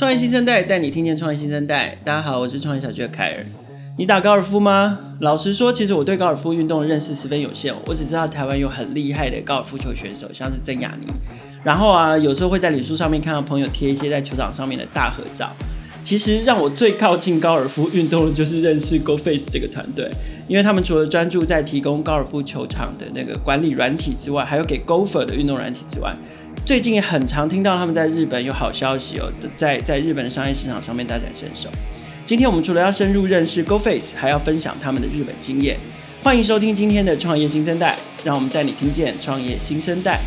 创业新生代带你听见创业新生代。大家好，我是创业小聚的凯尔。你打高尔夫吗？老实说，其实我对高尔夫运动的认识十分有限。我只知道台湾有很厉害的高尔夫球选手，像是曾雅妮。然后啊，有时候会在脸书上面看到朋友贴一些在球场上面的大合照。其实让我最靠近高尔夫运动的就是认识 GoFace 这个团队，因为他们除了专注在提供高尔夫球场的那个管理软体之外，还有给 Golfer 的运动软体之外。最近也很常听到他们在日本有好消息哦，在在日本的商业市场上面大展身手。今天我们除了要深入认识 GoFace，还要分享他们的日本经验。欢迎收听今天的创业新生代，让我们带你听见创业新生代。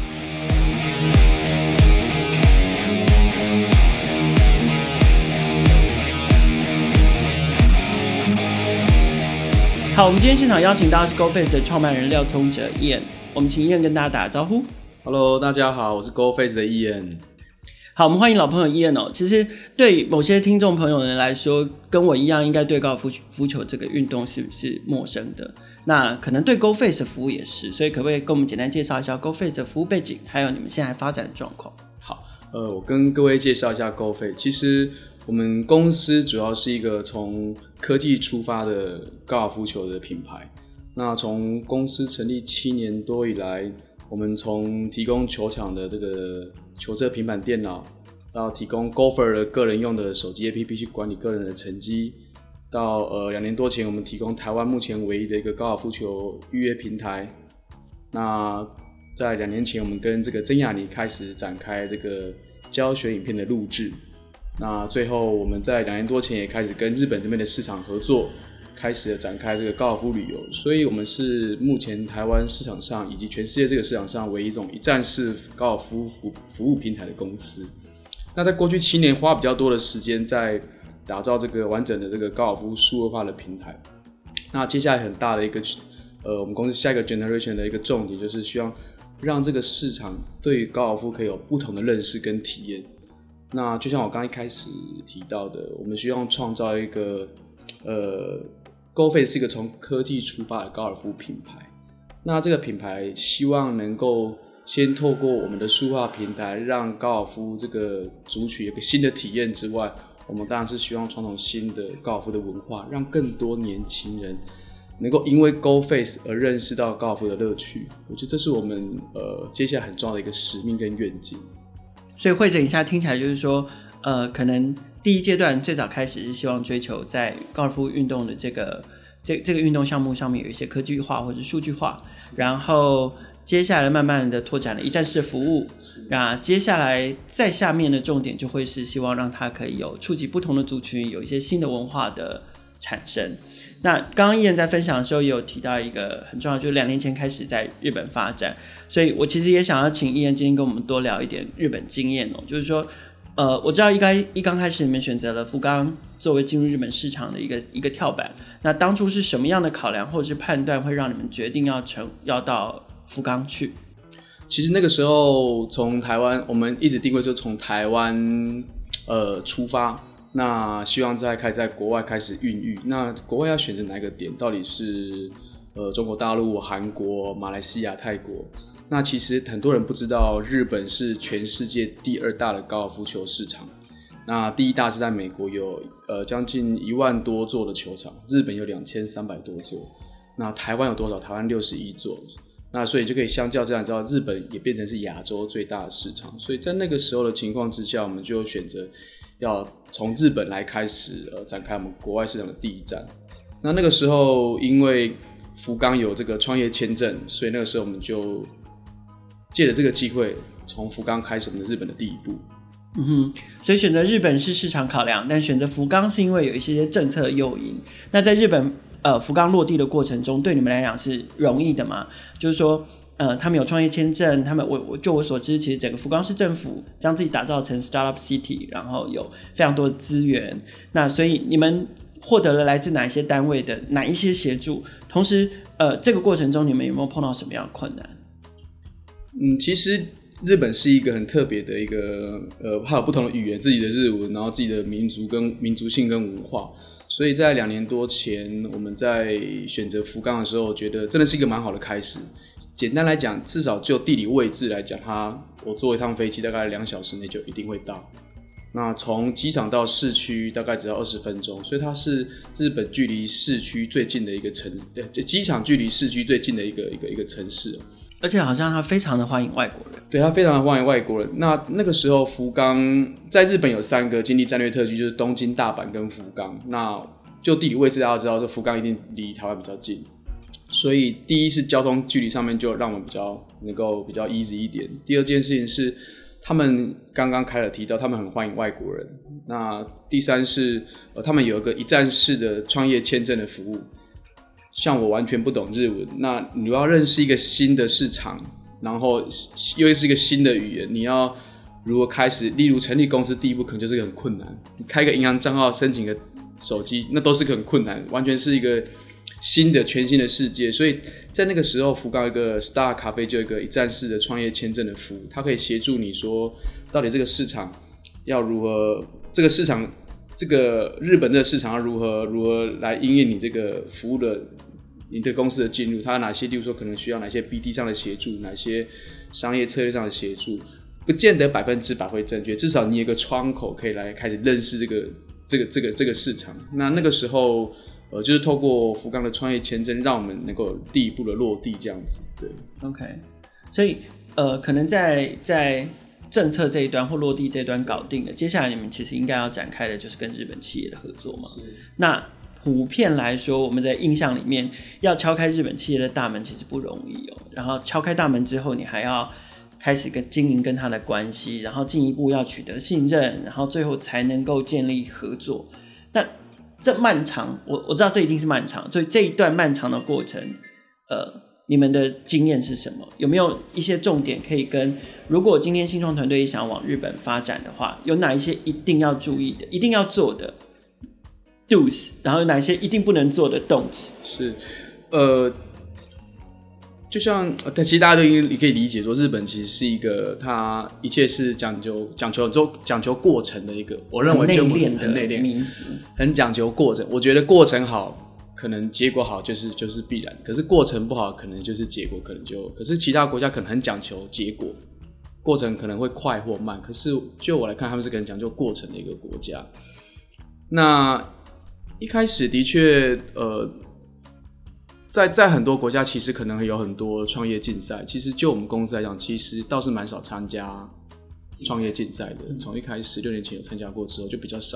好，我们今天现场邀请到的是 GoFace 的创办人廖聪哲 Ian，我们请 Ian 跟大家打个招呼。Hello，大家好，我是 GoFace 的 Ian。好，我们欢迎老朋友 Ian 哦。其实对某些听众朋友们来说，跟我一样，应该对高尔夫夫球这个运动是不是陌生的？那可能对 GoFace 的服务也是，所以可不可以跟我们简单介绍一下 GoFace 的服务背景，还有你们现在发展的状况？好，呃，我跟各位介绍一下 GoFace。其实我们公司主要是一个从科技出发的高尔夫球的品牌。那从公司成立七年多以来，我们从提供球场的这个球车、平板电脑，到提供 Golfer 的个人用的手机 APP 去管理个人的成绩，到呃两年多前，我们提供台湾目前唯一的一个高尔夫球预约平台。那在两年前，我们跟这个曾雅妮开始展开这个教学影片的录制。那最后，我们在两年多前也开始跟日本这边的市场合作。开始展开这个高尔夫旅游，所以我们是目前台湾市场上以及全世界这个市场上唯一一种一站式高尔夫服服务平台的公司。那在过去七年花比较多的时间在打造这个完整的这个高尔夫数位化的平台。那接下来很大的一个呃，我们公司下一个 generation 的一个重点就是希望让这个市场对于高尔夫可以有不同的认识跟体验。那就像我刚一开始提到的，我们希望创造一个呃。GoFace 是一个从科技出发的高尔夫品牌，那这个品牌希望能够先透过我们的数化平台，让高尔夫这个族群有个新的体验之外，我们当然是希望传统新的高尔夫的文化，让更多年轻人能够因为 GoFace 而认识到高尔夫的乐趣。我觉得这是我们呃接下来很重要的一个使命跟愿景。所以汇整一下，听起来就是说，呃，可能。第一阶段最早开始是希望追求在高尔夫运动的这个这这个运动项目上面有一些科技化或者数据化，然后接下来慢慢的拓展了一站式服务，那接下来再下面的重点就会是希望让它可以有触及不同的族群，有一些新的文化的产生。那刚刚 Ian 在分享的时候也有提到一个很重要，就是两年前开始在日本发展，所以我其实也想要请 Ian 今天跟我们多聊一点日本经验哦，就是说。呃，我知道一开一刚开始你们选择了福冈作为进入日本市场的一个一个跳板，那当初是什么样的考量或者是判断会让你们决定要成要到福冈去？其实那个时候从台湾，我们一直定位就从台湾呃出发，那希望在开在国外开始孕育。那国外要选择哪一个点？到底是呃中国大陆、韩国、马来西亚、泰国？那其实很多人不知道，日本是全世界第二大的高尔夫球市场。那第一大是在美国，有呃将近一万多座的球场，日本有两千三百多座。那台湾有多少？台湾六十一座。那所以就可以相较这样知道，日本也变成是亚洲最大的市场。所以在那个时候的情况之下，我们就选择要从日本来开始呃展开我们国外市场的第一站。那那个时候因为福冈有这个创业签证，所以那个时候我们就。借着这个机会，从福冈开始我们的日本的第一步。嗯哼，所以选择日本是市场考量，但选择福冈是因为有一些政策诱因。那在日本呃福冈落地的过程中，对你们来讲是容易的吗？就是说，呃，他们有创业签证，他们我我就我所知，其实整个福冈市政府将自己打造成 startup city，然后有非常多的资源。那所以你们获得了来自哪一些单位的哪一些协助？同时，呃，这个过程中你们有没有碰到什么样的困难？嗯，其实日本是一个很特别的一个，呃，它有不同的语言，自己的日文，然后自己的民族跟民族性跟文化，所以在两年多前，我们在选择福冈的时候，我觉得真的是一个蛮好的开始。简单来讲，至少就地理位置来讲，它我坐一趟飞机大概两小时内就一定会到。那从机场到市区大概只要二十分钟，所以它是日本距离市区最近的一个城，呃，机场距离市区最近的一个一个一个城市。而且好像他非常的欢迎外国人，对，他非常的欢迎外国人。那那个时候福冈在日本有三个经济战略特区，就是东京、大阪跟福冈。那就地理位置大家知道，这福冈一定离台湾比较近，所以第一是交通距离上面就让我们比较能够比较 easy 一点。第二件事情是。他们刚刚开了提到，他们很欢迎外国人。那第三是，呃，他们有一个一站式的创业签证的服务。像我完全不懂日文，那你要认识一个新的市场，然后又是一个新的语言，你要如果开始，例如成立公司，第一步可能就是很困难。你开个银行账号，申请个手机，那都是很困难，完全是一个。新的全新的世界，所以在那个时候，福冈一个 Star 咖啡就有一个一站式的创业签证的服务，它可以协助你说，到底这个市场要如何，这个市场，这个日本的市场如何如何来因应你这个服务的你的公司的进入，它哪些，例如说可能需要哪些 BD 上的协助，哪些商业策略上的协助，不见得百分之百会正确，至少你有个窗口可以来开始认识这个这个这个这个市场。那那个时候。呃，就是透过福冈的创业签证，让我们能够第一步的落地这样子。对，OK，所以呃，可能在在政策这一端或落地这一端搞定了，接下来你们其实应该要展开的就是跟日本企业的合作嘛。那普遍来说，我们的印象里面，要敲开日本企业的大门其实不容易哦。然后敲开大门之后，你还要开始跟经营跟他的关系，然后进一步要取得信任，然后最后才能够建立合作。那这漫长，我我知道这一定是漫长，所以这一段漫长的过程，呃，你们的经验是什么？有没有一些重点可以跟？如果今天新创团队也想要往日本发展的话，有哪一些一定要注意的、一定要做的 do's，然后有哪一些一定不能做的 don'ts？是，呃。就像，但其实大家都应你可以理解说，日本其实是一个，它一切是讲究讲求就讲求过程的一个，我认为就很内敛，很讲究过程。我觉得过程好，可能结果好就是就是必然，可是过程不好，可能就是结果可能就，可是其他国家可能很讲求结果，过程可能会快或慢。可是就我来看，他们是很讲究过程的一个国家。那一开始的确，呃。在在很多国家，其实可能有很多创业竞赛。其实就我们公司来讲，其实倒是蛮少参加创业竞赛的。从一开始六年前有参加过之后，就比较少。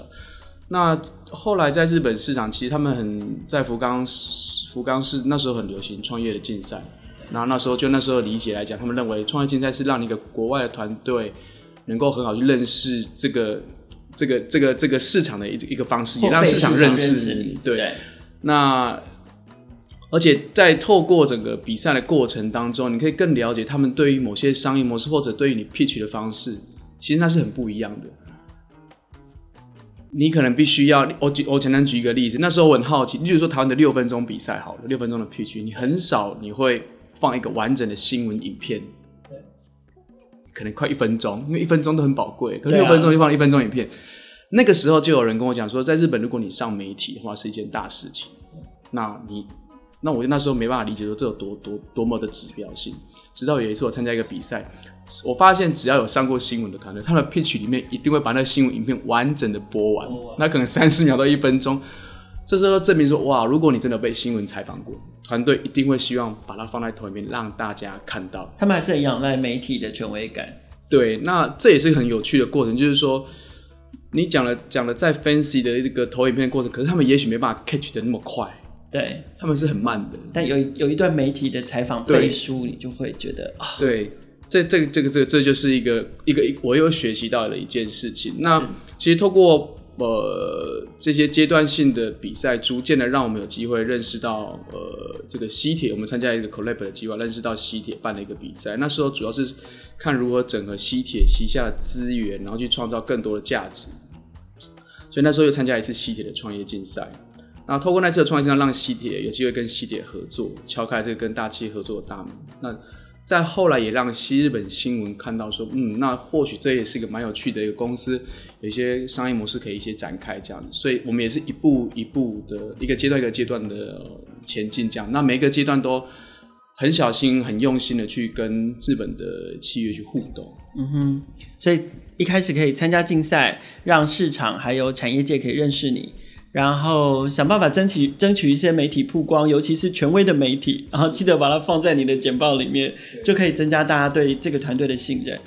那后来在日本市场，其实他们很在福冈，福冈是那时候很流行创业的竞赛。然后那时候就那时候理解来讲，他们认为创业竞赛是让你一个国外的团队能够很好去认识这个这个这个这个市场的一一个方式，也让市场认识你。对，对那。而且在透过整个比赛的过程当中，你可以更了解他们对于某些商业模式，或者对于你 pitch 的方式，其实那是很不一样的。你可能必须要，我举我简单举一个例子，那时候我很好奇，例如说台湾的六分钟比赛，好了，六分钟的 pitch，你很少你会放一个完整的新闻影片，对，可能快一分钟，因为一分钟都很宝贵，可是六分钟就放了一分钟影片，啊，那个时候就有人跟我讲说，在日本如果你上媒体的话是一件大事情，那你。那我那时候没办法理解说这有多多多么的指标性，直到有一次我参加一个比赛，我发现只要有上过新闻的团队，他们的 pitch 里面一定会把那个新闻影片完整的播完，那可能三十秒到一分钟，这时候证明说哇，如果你真的被新闻采访过，团队一定会希望把它放在头里面让大家看到。他们还是很仰赖媒体的权威感。对，那这也是很有趣的过程，就是说你讲了讲了再 fancy 的这个投影片的过程，可是他们也许没办法 catch 的那么快。对，他们是很慢的，但有有一段媒体的采访背书，你就会觉得啊，对，这这个这个这个这就是一个一个我又学习到了一件事情。那其实透过呃这些阶段性的比赛，逐渐的让我们有机会认识到呃这个西铁，我们参加一个 collab 的计划，认识到西铁办了一个比赛。那时候主要是看如何整合西铁旗下的资源，然后去创造更多的价值。所以那时候又参加一次西铁的创业竞赛。那透过那次的创业，让西铁有机会跟西铁合作，敲开这个跟大企业合作的大门。那再后来也让西日本新闻看到说，嗯，那或许这也是一个蛮有趣的一个公司，有一些商业模式可以一些展开这样子。所以我们也是一步一步的一个阶段一个阶段的前进这样。那每一个阶段都很小心、很用心的去跟日本的企业去互动。嗯哼，所以一开始可以参加竞赛，让市场还有产业界可以认识你，然后想办法争取争取一些媒体曝光，尤其是权威的媒体，然后记得把它放在你的简报里面，就可以增加大家对这个团队的信任。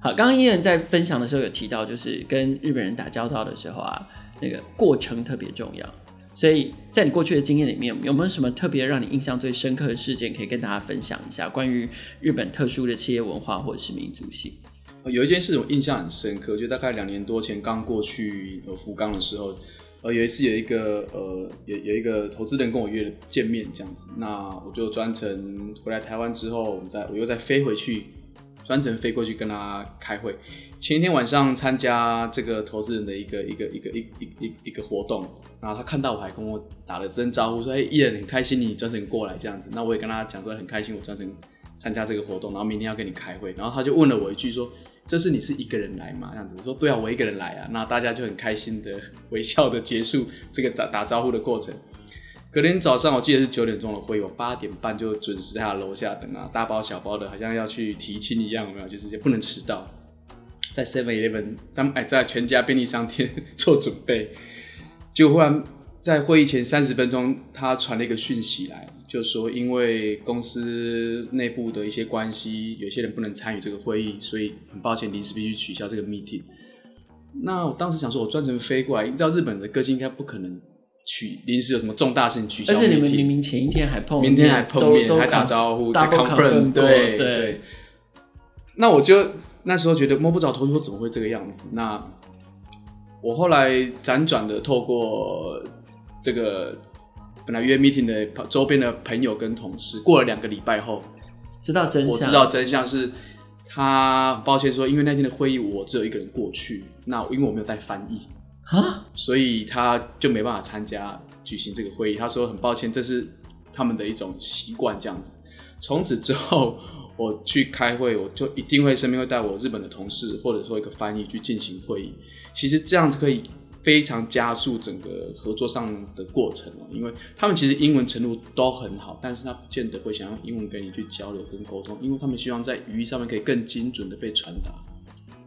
好，刚刚伊人在分享的时候有提到，就是跟日本人打交道的时候啊，那个过程特别重要。所以在你过去的经验里面，有没有什么特别让你印象最深刻的事件可以跟大家分享一下？关于日本特殊的企业文化或者是民族性？有一件事我印象很深刻，就大概两年多前刚过去呃福冈的时候，呃有一次有一个呃有有一个投资人跟我约了见面这样子，那我就专程回来台湾之后，我们再我又再飞回去。专程飞过去跟他开会，前一天晚上参加这个投资人的一个一个一个一一一一个活动，然后他看到我还跟我打了声招呼，说：“哎，伊人很开心你专程过来这样子。”那我也跟他讲说很开心我专程参加这个活动，然后明天要跟你开会，然后他就问了我一句说：“这是你是一个人来吗？”这样子我说：“对啊，我一个人来啊。”那大家就很开心的微笑的结束这个打打招呼的过程。隔天早上，我记得是九点钟的会，我八点半就准时在楼下等啊，大包小包的，好像要去提亲一样，有没有？就是也不能迟到，在 Seven Eleven，咱们哎，在全家便利商店做准备。就忽然在会议前三十分钟，他传了一个讯息来，就说因为公司内部的一些关系，有些人不能参与这个会议，所以很抱歉，临时必须取消这个 meeting。那我当时想说，我专程飞过来，你知道日本的个性应该不可能。取临时有什么重大事情取消？而且你们明明前一天还碰面，明天还碰面，还打招呼，还 confirm 对对，对。那我就那时候觉得摸不着头绪，说怎么会这个样子？那我后来辗转的透过这个本来约 meeting 的周边的朋友跟同事，过了两个礼拜后，知道真相。我知道真相是，他抱歉说，因为那天的会议我只有一个人过去，那因为我没有带翻译。啊，所以他就没办法参加举行这个会议。他说很抱歉，这是他们的一种习惯，这样子。从此之后，我去开会，我就一定会身边会带我日本的同事，或者说一个翻译去进行会议。其实这样子可以非常加速整个合作上的过程哦，因为他们其实英文程度都很好，但是他不见得会想用英文跟你去交流跟沟通，因为他们希望在语义上面可以更精准的被传达。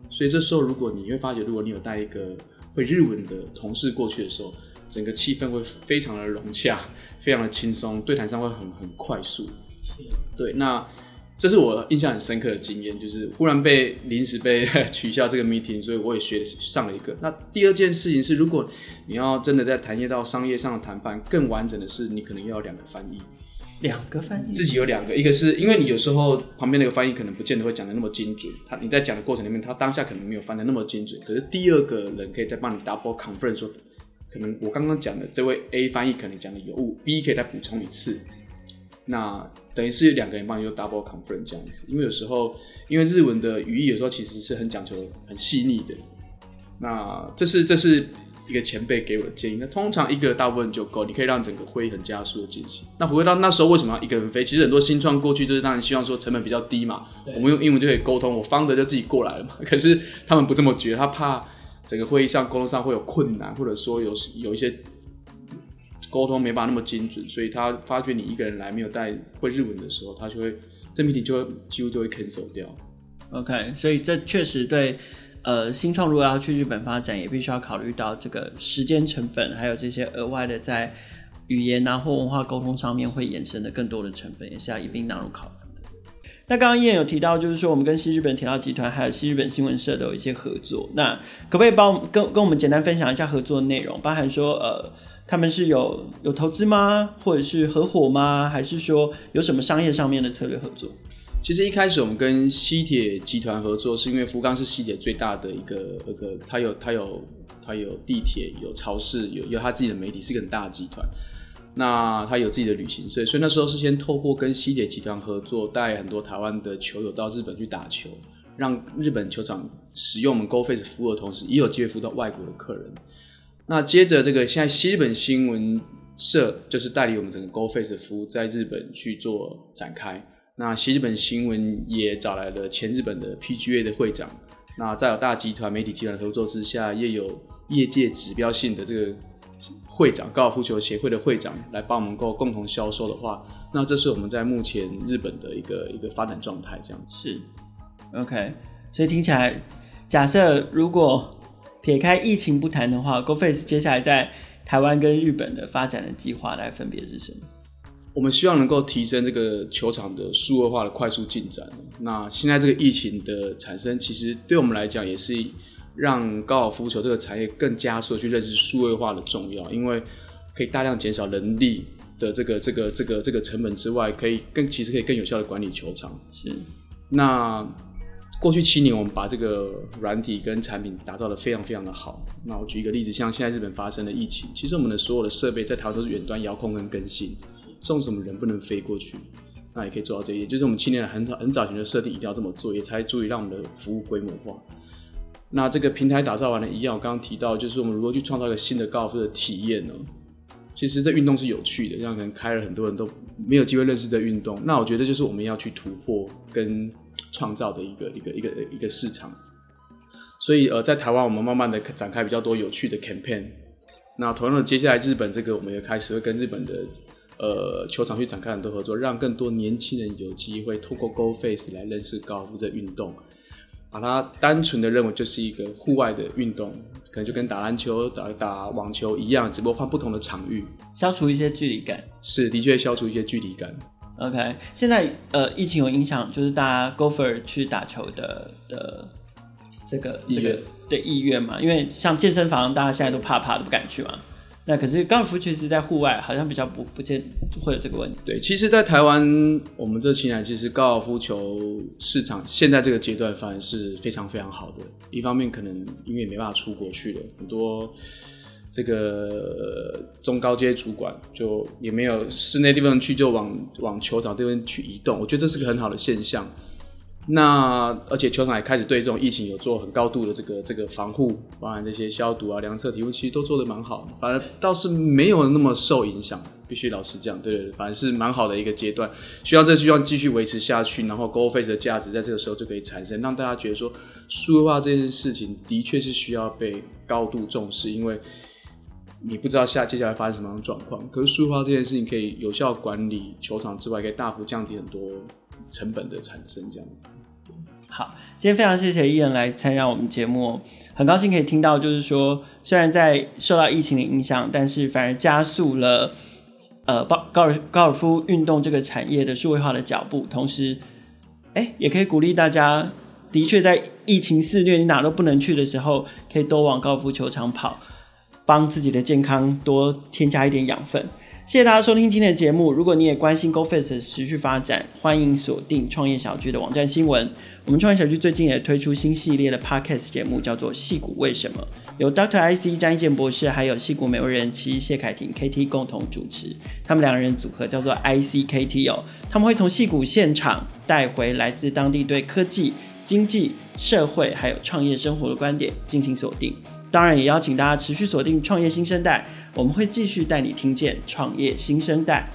所以这时候，如果你会发觉，如果你有带一个会日文的同事过去的时候，整个气氛会非常的融洽，非常的轻松，对谈上会很很快速。对，那这是我印象很深刻的经验，就是忽然被临时被取消这个 meeting，所以我也学上了一个。那第二件事情是，如果你要真的在谈业到商业上的谈判，更完整的是，你可能要有两个翻译。两个翻译，自己有两个，一个是因为你有时候旁边那个翻译可能不见得会讲的那么精准，他你在讲的过程里面，他当下可能没有翻的那么精准，可是第二个人可以再帮你 double confirm 说，可能我刚刚讲的这位 A 翻译可能讲的有误，B 可以再补充一次，那等于是两个人帮你做 double confirm 这样子，因为有时候因为日文的语义有时候其实是很讲究很细腻的，那这是这是。一个前辈给我的建议，那通常一个大部分就够，你可以让整个会议很加速的进行。那回到那时候为什么要一个人飞？其实很多新创过去就是当然希望说成本比较低嘛，我们用英文就可以沟通，我方的就自己过来了嘛。可是他们不这么觉得，他怕整个会议上沟通上会有困难，或者说有有一些沟通没办法那么精准，所以他发觉你一个人来没有带会日文的时候，他就会证明你就会几乎就会 cancel 掉。OK，所以这确实对。呃，新创如果要去日本发展，也必须要考虑到这个时间成本，还有这些额外的在语言啊或文化沟通上面会衍生的更多的成本，也是要一并纳入考量。那刚刚伊人有提到，就是说我们跟西日本铁道集团还有西日本新闻社都有一些合作，那可不可以帮我们跟跟我们简单分享一下合作内容，包含说呃他们是有有投资吗，或者是合伙吗，还是说有什么商业上面的策略合作？其实一开始我们跟西铁集团合作，是因为福冈是西铁最大的一个一个，它有它有它有地铁，有超市，有有它自己的媒体，是一个很大的集团。那他有自己的旅行社，所以那时候是先透过跟西铁集团合作，带很多台湾的球友到日本去打球，让日本球场使用我们 GoFace 服务的同时，也有机会服务到外国的客人。那接着这个现在西日本新闻社就是代理我们整个 GoFace 服务在日本去做展开。那西日本新闻也找来了前日本的 PGA 的会长，那在有大集团媒体集团合作之下，也有业界指标性的这个会长，高尔夫球协会的会长来帮我们够共同销售的话，那这是我们在目前日本的一个一个发展状态，这样是 OK。所以听起来假设如果撇开疫情不谈的话，GoFace 接下来在台湾跟日本的发展的计划来分别是什么？我们希望能够提升这个球场的数位化的快速进展。那现在这个疫情的产生，其实对我们来讲也是让高尔夫球这个产业更加速的去认识数位化的重要，因为可以大量减少人力的这个这个这个这个成本之外，可以更其实可以更有效的管理球场。是。那过去七年，我们把这个软体跟产品打造的非常非常的好。那我举一个例子，像现在日本发生的疫情，其实我们的所有的设备在台湾都是远端遥控跟更新，送什么人不能飞过去，那也可以做到这一点。就是我们七年来很早很早前的设定一定要这么做，也才足以让我们的服务规模化。那这个平台打造完了，一样我刚刚提到，就是我们如何去创造一个新的高尔夫的体验呢？其实这运动是有趣的，让可能开了很多人都没有机会认识的运动。那我觉得就是我们要去突破跟创造的一个一个一个一个市场。所以呃，在台湾我们慢慢的展开比较多有趣的 campaign。那同样的，接下来日本这个我们也开始会跟日本的呃球场去展开很多合作，让更多年轻人有机会透过 GoFace 来认识高尔夫这运动。把它单纯的认为就是一个户外的运动，可能就跟打篮球、打打网球一样，只不过换不同的场域，消除一些距离感。是，的确消除一些距离感。OK，现在呃，疫情有影响，就是大家 Golfer 去打球的的这个这个的意愿嘛，因为像健身房，大家现在都怕怕的不敢去嘛。那可是高尔夫确实在户外好像比较不不见会有这个问题。对，其实，在台湾，我们这期来其实高尔夫球市场现在这个阶段反而是非常非常好的。一方面，可能因为没办法出国去了，很多这个中高阶主管就也没有室内地方去，就往往球场这边去移动。我觉得这是个很好的现象。那而且球场也开始对这种疫情有做很高度的这个这个防护，包含这些消毒啊、量测体温，其实都做得蛮好的，反而倒是没有那么受影响。必须老实讲，对对对，反而是蛮好的一个阶段。希望这希望继续维持下去，然后 GoFace 的价值在这个时候就可以产生，让大家觉得说，数位化这件事情的确是需要被高度重视，因为你不知道下接下来发生什么样的状况。可是数位化这件事情可以有效管理球场之外，可以大幅降低很多。成本的产生这样子。好，今天非常谢谢伊人来参加我们节目，很高兴可以听到，就是说虽然在受到疫情的影响，但是反而加速了呃高高尔高尔夫运动这个产业的数位化的脚步，同时，哎，也可以鼓励大家，的确在疫情肆虐，你哪都不能去的时候，可以多往高尔夫球场跑，帮自己的健康多添加一点养分。谢谢大家收听今天的节目。如果你也关心 GoFace 持续发展，欢迎锁定创业小聚的网站新闻。我们创业小聚最近也推出新系列的 Podcast 节目，叫做《矽谷为什么》，由 Dr. IC 张一健博士还有矽谷美味人妻谢凯婷 KT 共同主持。他们两个人组合叫做 ICKT 哦。他们会从矽谷现场带回来自当地对科技、经济、社会还有创业生活的观点进行锁定。当然，也邀请大家持续锁定创业新生代。我们会继续带你听见创业新生代。